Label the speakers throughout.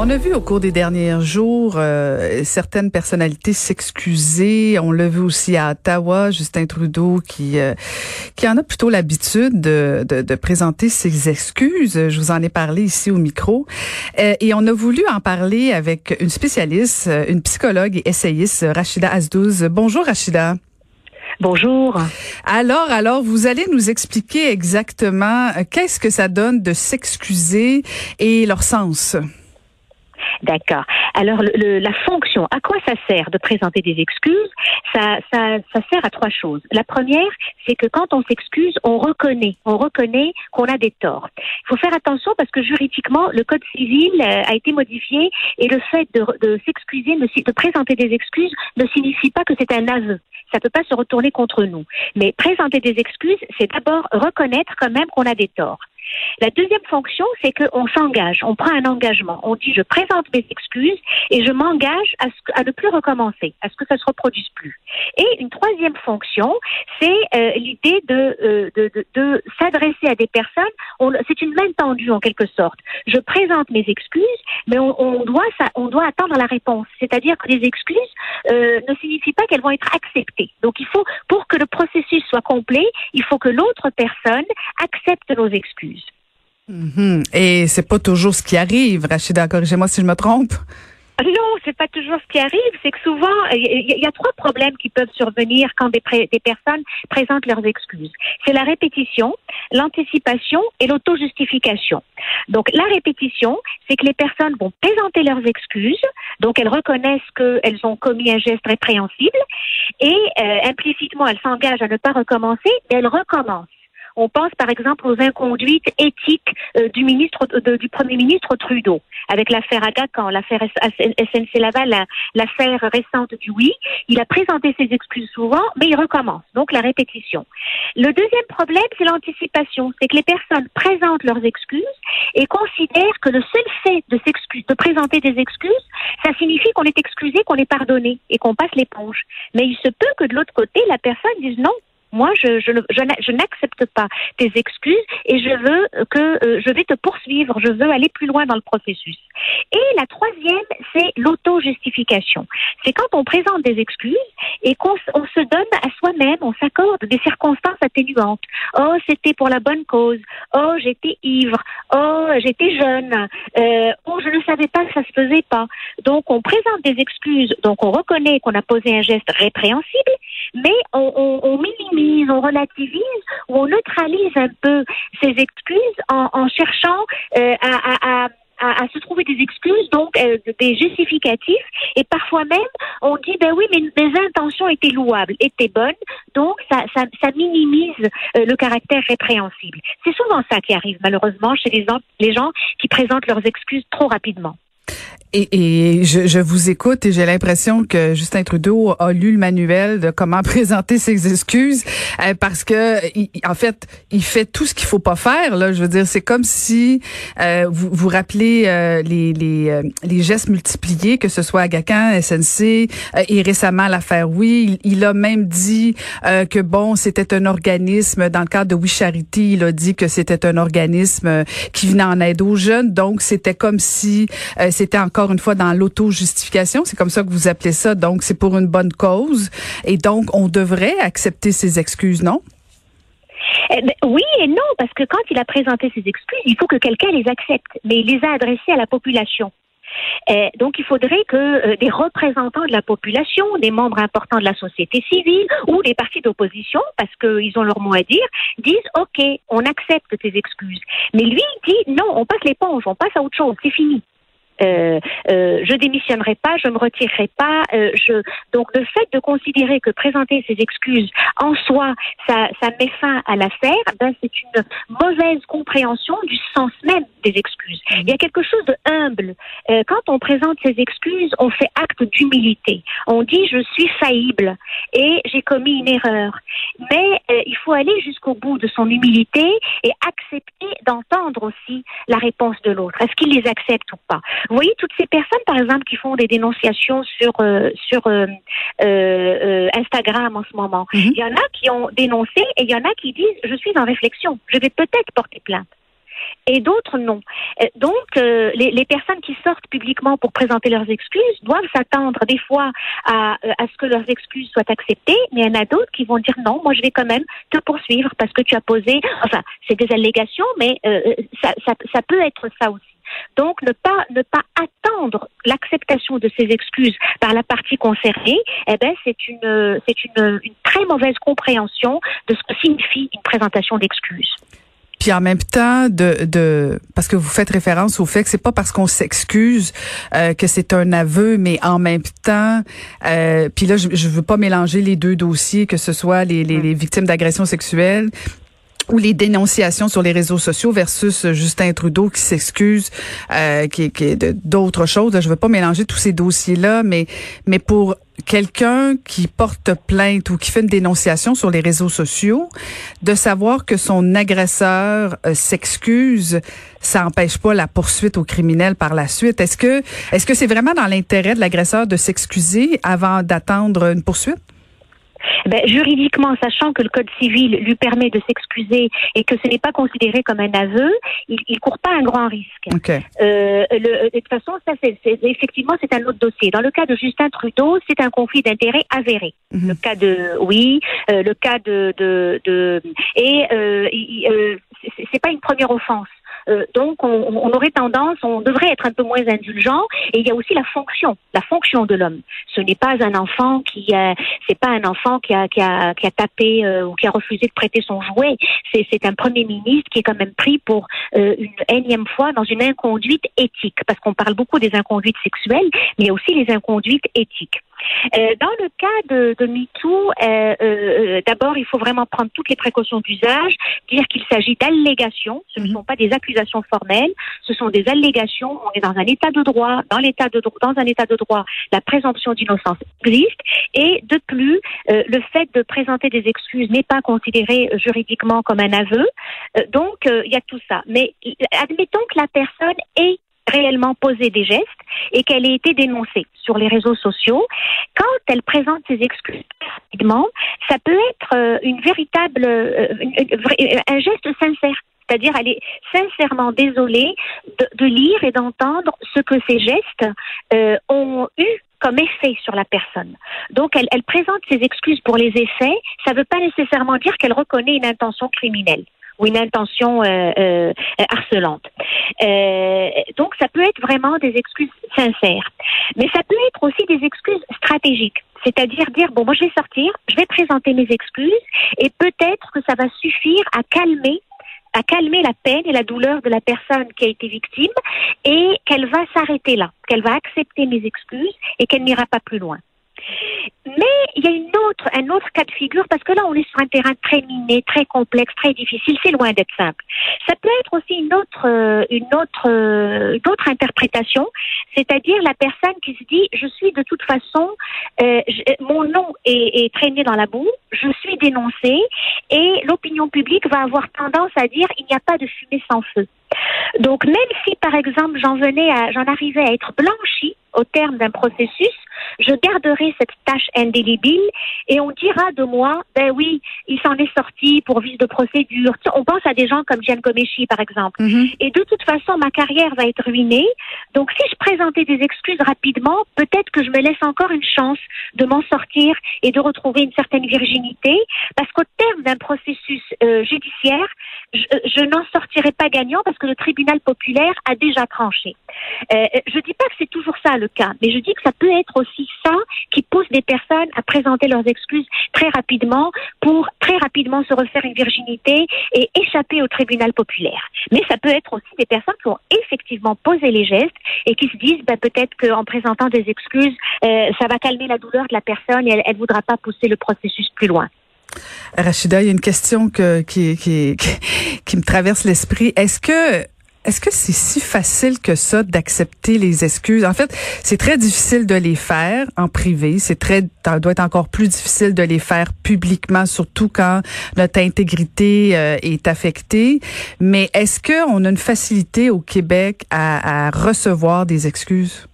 Speaker 1: On a vu au cours des derniers jours euh, certaines personnalités s'excuser. On l'a vu aussi à Ottawa, Justin Trudeau qui euh, qui en a plutôt l'habitude de, de, de, présenter ses excuses. Je vous en ai parlé ici au micro. Euh, et on a voulu en parler avec une spécialiste, une psychologue et essayiste, Rachida Azdouz. Bonjour Rachida.
Speaker 2: Bonjour.
Speaker 1: Alors, alors, vous allez nous expliquer exactement qu'est-ce que ça donne de s'excuser et leur sens?
Speaker 2: D'accord. Alors, le, la fonction, à quoi ça sert de présenter des excuses? Ça, ça, ça sert à trois choses. La première, c'est que quand on s'excuse, on reconnaît, on reconnaît qu'on a des torts. Il faut faire attention parce que juridiquement, le code civil euh, a été modifié et le fait de, de s'excuser, de présenter des excuses, ne signifie pas que c'est un aveu. Ça peut pas se retourner contre nous. Mais présenter des excuses, c'est d'abord reconnaître quand même qu'on a des torts. La deuxième fonction, c'est qu'on s'engage, on prend un engagement. On dit je présente mes excuses et je m'engage à, ne plus recommencer, à ce que ça se reproduise plus. Et une troisième fonction, c'est euh, l'idée de, euh, de, s'adresser à des personnes. C'est une main tendue en quelque sorte. Je présente mes excuses, mais on doit attendre la réponse. C'est-à-dire que les excuses euh, ne signifient pas qu'elles vont être acceptées. Donc il faut, pour que le processus soit complet, il faut que l'autre personne accepte nos excuses.
Speaker 1: Mhm. Et c'est pas toujours ce qui arrive, Rachida. Corrigez-moi si je me trompe.
Speaker 2: Non, c'est pas toujours ce qui arrive. C'est que souvent, il y, a trois problèmes qui peuvent survenir quand des, des personnes présentent leurs excuses. C'est la répétition, l'anticipation et l'auto-justification. Donc, la répétition, c'est que les personnes vont présenter leurs excuses, donc elles reconnaissent qu'elles ont commis un geste répréhensible, et euh, implicitement, elles s'engagent à ne pas recommencer, mais elles recommencent. On pense par exemple aux inconduites éthiques euh, du ministre, du premier ministre Trudeau, avec l'affaire Agacan, l'affaire SNC Laval, l'affaire récente du oui. Il a présenté ses excuses souvent, mais il recommence. Donc la répétition. Le deuxième problème, c'est l'anticipation. C'est que les personnes présentent leurs excuses et considèrent que le seul fait de s'excuser, de présenter des excuses, ça signifie qu'on est excusé, qu'on est pardonné et qu'on passe l'éponge. Mais il se peut que de l'autre côté, la personne dise non, moi, je, je, je, n'accepte pas tes excuses et je veux que euh, je vais te poursuivre. Je veux aller plus loin dans le processus. Et la troisième, c'est l'auto-justification. C'est quand on présente des excuses et qu'on on se donne à soi-même, on s'accorde des circonstances atténuantes. Oh, c'était pour la bonne cause. Oh, j'étais ivre. Oh, j'étais jeune. Euh, oh, je ne savais pas que ça se faisait pas. Donc, on présente des excuses. Donc, on reconnaît qu'on a posé un geste répréhensible, mais on, minimise on relativise ou on neutralise un peu ces excuses en, cherchant euh, à, se trouver des excuses, donc euh, des justificatifs, et parfois même on dit ben oui, mais mes intentions étaient louables, étaient bonnes, donc ça, ça, minimise euh, le caractère répréhensible. C'est souvent ça qui arrive malheureusement chez les, les gens qui présentent leurs excuses trop rapidement.
Speaker 1: Et, et je, je, vous écoute et j'ai l'impression que Justin Trudeau a lu le manuel de comment présenter ses excuses euh, parce que en fait il fait tout ce qu'il faut pas faire là. Je veux dire c'est comme si euh, vous vous rappelez euh, les les, les gestes multipliés que ce soit à Gacan, SNC et récemment l'affaire Oui. Il, a même dit que bon c'était un organisme dans le cadre de Oui Charity. Il a dit que c'était un organisme qui venait en aide aux jeunes. Donc c'était comme si c'était encore encore une fois dans l'auto-justification. C'est comme ça que vous appelez ça. Donc, c'est pour une bonne cause. Et donc, on devrait accepter ses excuses, non?
Speaker 2: Eh ben, oui et non, parce que quand il a présenté ses excuses, il faut que quelqu'un les accepte. Mais il les a adressées à la population. Eh, donc, il faudrait que euh, des représentants de la population, des membres importants de la société civile ou des partis d'opposition, parce qu'ils ont leur mot à dire, disent OK, on accepte tes excuses. Mais lui, il dit non, on passe l'éponge, on passe à autre chose, c'est fini. Euh, euh, je démissionnerai pas, je me retirerai pas. Euh, je... Donc le fait de considérer que présenter ces excuses en soi, ça, ça met fin à l'affaire, ben c'est une mauvaise compréhension du sens même des excuses. Il y a quelque chose de humble. Euh, quand on présente ses excuses, on fait acte d'humilité. On dit je suis faillible et j'ai commis une erreur. Mais euh, il faut aller jusqu'au bout de son humilité et accepter d'entendre aussi la réponse de l'autre. Est-ce qu'il les accepte ou pas? Vous voyez toutes ces personnes, par exemple, qui font des dénonciations sur euh, sur euh, euh, Instagram en ce moment. Il y en a qui ont dénoncé et il y en a qui disent je suis en réflexion, je vais peut-être porter plainte et d'autres non. Donc, les, les, personnes qui sortent publiquement pour présenter leurs excuses doivent s'attendre des fois à, à, ce que leurs excuses soient acceptées, mais il y en a d'autres qui vont dire non, moi je vais quand même te poursuivre parce que tu as posé, enfin, c'est des allégations, mais ça, ça, ça peut être ça aussi. Donc, ne pas ne pas attendre l'acceptation de ces excuses par la partie concernée, eh ben c'est une c'est une, une très mauvaise compréhension de ce que signifie une présentation d'excuses.
Speaker 1: Puis en même temps, de, de parce que vous faites référence au fait que c'est pas parce qu'on s'excuse euh, que c'est un aveu, mais en même temps, euh, puis là, je, je veux pas mélanger les deux dossiers, que ce soit les, les, les victimes d'agressions sexuelles ou les dénonciations sur les réseaux sociaux versus Justin Trudeau qui s'excuse, euh, qui, qui d'autres choses. Je veux pas mélanger tous ces dossiers-là, mais mais pour quelqu'un qui porte plainte ou qui fait une dénonciation sur les réseaux sociaux, de savoir que son agresseur euh, s'excuse, ça n'empêche pas la poursuite au criminel par la suite. Est-ce que est-ce que c'est vraiment dans l'intérêt de l'agresseur de s'excuser avant d'attendre une poursuite?
Speaker 2: Ben, juridiquement, sachant que le Code civil lui permet de s'excuser et que ce n'est pas considéré comme un aveu, il ne court pas un grand risque.
Speaker 1: Okay.
Speaker 2: Euh, le, de toute façon, ça, c'est, effectivement, c'est un autre dossier. Dans le cas de Justin Trudeau, c'est un conflit d'intérêts avéré. Mm -hmm. Le cas de, oui, euh, le cas de, de, de et euh, euh, c'est pas une première offense. Euh, donc, on, aurait tendance, on devrait être un peu moins indulgent. Et il y a aussi la fonction, la fonction de l'homme. Ce n'est pas un enfant qui, euh, c'est pas un enfant qui a, qui a, qui a tapé euh, ou qui a refusé de prêter son jouet. C'est un premier ministre qui est quand même pris pour euh, une énième fois dans une inconduite éthique, parce qu'on parle beaucoup des inconduites sexuelles, mais il y a aussi les inconduites éthiques. Euh, dans le cas de, de MeToo, euh, euh, d'abord, il faut vraiment prendre toutes les précautions d'usage, dire qu'il s'agit d'allégations, ce ne sont pas des accusations formelles, ce sont des allégations. On est dans un état de droit, dans l'état de dans un état de droit, la présomption d'innocence existe, et de plus, euh, le fait de présenter des excuses n'est pas considéré juridiquement comme un aveu. Euh, donc, il y a tout ça. Mais admettons que la personne est réellement posé des gestes et qu'elle ait été dénoncée sur les réseaux sociaux. Quand elle présente ses excuses rapidement, ça peut être euh, une véritable, euh, un geste sincère. C'est-à-dire, elle est sincèrement désolée de, lire et d'entendre ce que ces gestes euh, ont eu comme effet sur la personne. Donc, elle présente ses excuses pour les effets. Ça ne veut pas nécessairement dire qu'elle reconnaît une intention criminelle ou une intention euh, euh, harcelante. Euh, donc, ça peut être vraiment des excuses sincères. Mais ça peut être aussi des excuses stratégiques. C'est-à-dire dire, bon, moi je vais sortir, je vais présenter mes excuses et peut-être que ça va suffire à calmer à calmer la peine et la douleur de la personne qui a été victime et qu'elle va s'arrêter là, qu'elle va accepter mes excuses et qu'elle n'ira pas plus loin. Mais il y a une autre, un autre cas de figure parce que là, on est sur un terrain très miné, très complexe, très difficile. C'est loin d'être simple. Ça peut être aussi une autre, euh, une autre, une autre interprétation, c'est-à-dire la personne qui se dit je suis de toute façon, euh, mon nom est, est traîné dans la boue, je suis dénoncé et l'opinion publique va avoir tendance à dire il n'y a pas de fumée sans feu. Donc même si par exemple j'en venais à, j'en arrivais à être blanchi au terme d'un processus, je garderai cette tâche indélébile et on dira de moi, ben oui, il s'en est sorti pour vice de procédure. On pense à des gens comme Gian Gomeshi, par exemple. Mm -hmm. Et de toute façon, ma carrière va être ruinée. Donc, si je présentais des excuses rapidement, peut-être que je me laisse encore une chance de m'en sortir et de retrouver une certaine virginité, parce qu'au terme d'un processus euh, judiciaire, je, je n'en sortirai pas gagnant parce que le tribunal populaire a déjà tranché. Euh, je dis pas que c'est toujours ça le cas. Mais je dis que ça peut être aussi ça qui pousse des personnes à présenter leurs excuses très rapidement pour très rapidement se refaire une virginité et échapper au tribunal populaire. Mais ça peut être aussi des personnes qui ont effectivement posé les gestes et qui se disent ben, peut-être qu'en présentant des excuses, euh, ça va calmer la douleur de la personne et elle ne voudra pas pousser le processus plus loin.
Speaker 1: Rachida, il y a une question que, qui, qui, qui me traverse l'esprit. Est-ce que est-ce que c'est si facile que ça d'accepter les excuses? En fait, c'est très difficile de les faire en privé. C'est très, ça doit être encore plus difficile de les faire publiquement, surtout quand notre intégrité euh, est affectée. Mais est-ce qu'on a une facilité au Québec à, à recevoir des excuses?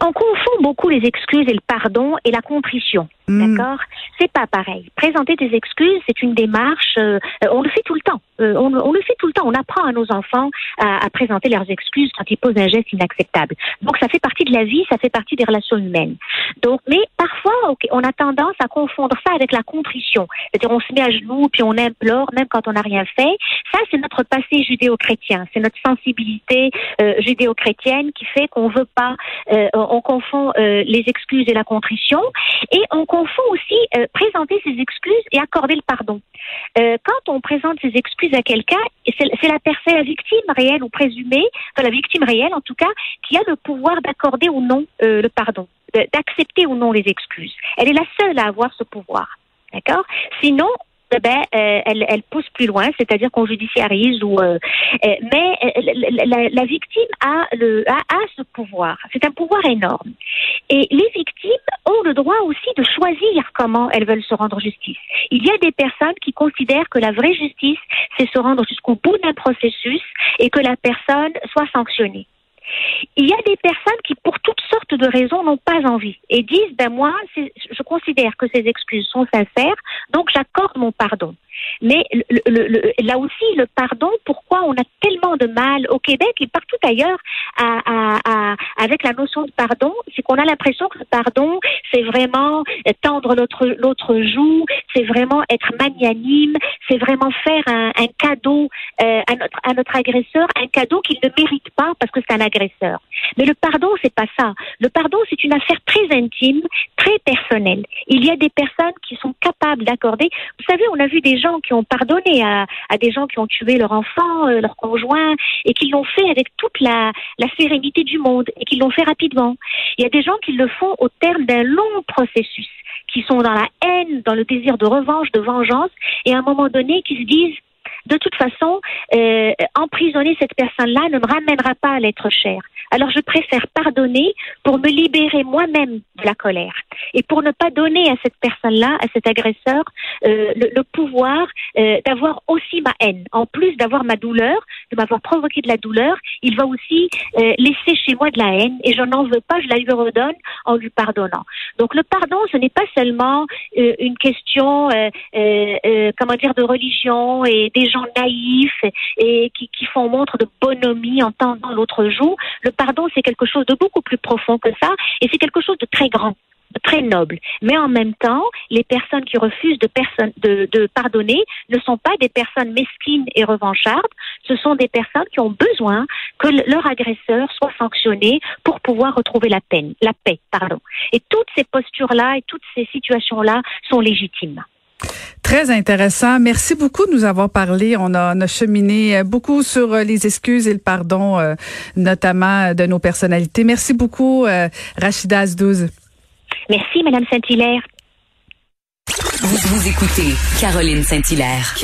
Speaker 2: On confond beaucoup les excuses et le pardon et la contrition. Hmm. D'accord? C'est pas pareil. Présenter des excuses, c'est une démarche, euh, on le fait tout le temps. Euh, on, le fait tout le temps. On apprend à nos enfants à, présenter leurs excuses quand ils posent un geste inacceptable. Donc ça fait partie de la vie, ça fait partie des relations humaines. Donc, mais parfois, on a tendance à confondre ça avec la contrition. C'est-à-dire, on se met à genoux puis on implore, même quand on n'a rien fait. Ça, c'est notre passé judéo-chrétien. C'est notre sensibilité euh, judéo-chrétienne qui fait qu'on veut pas, on confond les excuses et la contrition, et on confond aussi euh, présenter ses excuses et accorder le pardon. Euh, quand on présente ses excuses à quelqu'un, c'est la personne, la victime réelle ou présumée, enfin la victime réelle en tout cas, qui a le pouvoir d'accorder ou non euh, le pardon, d'accepter ou non les excuses. Elle est la seule à avoir ce pouvoir. D'accord? Sinon, ben, euh, elle, pousse plus loin, c'est-à-dire qu'on judiciarise. Euh, euh, mais la, victime a ce pouvoir. C'est un pouvoir énorme. Et les victimes ont le droit aussi de choisir comment elles veulent se rendre justice. Il y a des personnes qui considèrent que la vraie justice, c'est se rendre jusqu'au bout d'un processus et que la personne soit sanctionnée. Il y a des personnes qui, pour toutes sortes de raisons, n'ont pas envie et disent, ben moi, je considère que ces excuses sont sincères, donc j'accorde mon pardon. Mais là aussi, le pardon, pourquoi on a tellement de mal au Québec et partout ailleurs avec la notion de pardon, c'est qu'on a l'impression que le pardon, c'est vraiment tendre l'autre l'autre joue, c'est vraiment être magnanime, c'est vraiment faire un, cadeau euh, à notre à notre agresseur, un cadeau qu'il ne mérite pas parce que c'est un agresseur. Mais le pardon, c'est pas ça. Le pardon, c'est une affaire très intime, très personnelle. Il y a des personnes qui sont capables d'accorder. Vous savez, on a vu des gens qui ont pardonné à, des gens qui ont tué leur enfant, euh, leur conjoint, et qui l'ont fait avec toute la, la sérénité du monde, et qui l'ont fait rapidement. Il y a des gens qui le font au terme d'un long processus, qui sont dans la haine, dans le désir de revanche, de vengeance, et à un moment donné, qui se disent de toute façon, euh, emprisonner cette personne-là ne me ramènera pas à l'être cher. Alors je préfère pardonner pour me libérer moi-même de la colère et pour ne pas donner à cette personne-là, à cet agresseur, euh, le, pouvoir euh, d'avoir aussi ma haine. En plus d'avoir ma douleur, de m'avoir provoqué de la douleur, il va aussi euh, laisser chez moi de la haine et je n'en veux pas, je la lui redonne en lui pardonnant. Donc le pardon, ce n'est pas seulement une question, comment dire, de religion et des gens naïfs et qui, qui font montre de bonhomie en tendant l'autre joue. Le pardon, c'est quelque chose de beaucoup plus profond que ça et c'est quelque chose de très grand très noble. Mais en même temps, les personnes qui refusent de, de, de, pardonner ne sont pas des personnes mesquines et revanchardes, ce sont des personnes qui ont besoin que leur agresseur soit sanctionné pour pouvoir retrouver la peine, la paix, pardon. Et toutes ces postures-là et toutes ces situations-là sont légitimes.
Speaker 1: Très intéressant. Merci beaucoup de nous avoir parlé. On a, cheminé beaucoup sur euh, les excuses et le pardon, euh, notamment de nos personnalités. Merci beaucoup, euh, Rachida Azdouz.
Speaker 2: Merci, Madame Saint-Hilaire.
Speaker 3: Vous, vous écoutez Caroline Saint-Hilaire.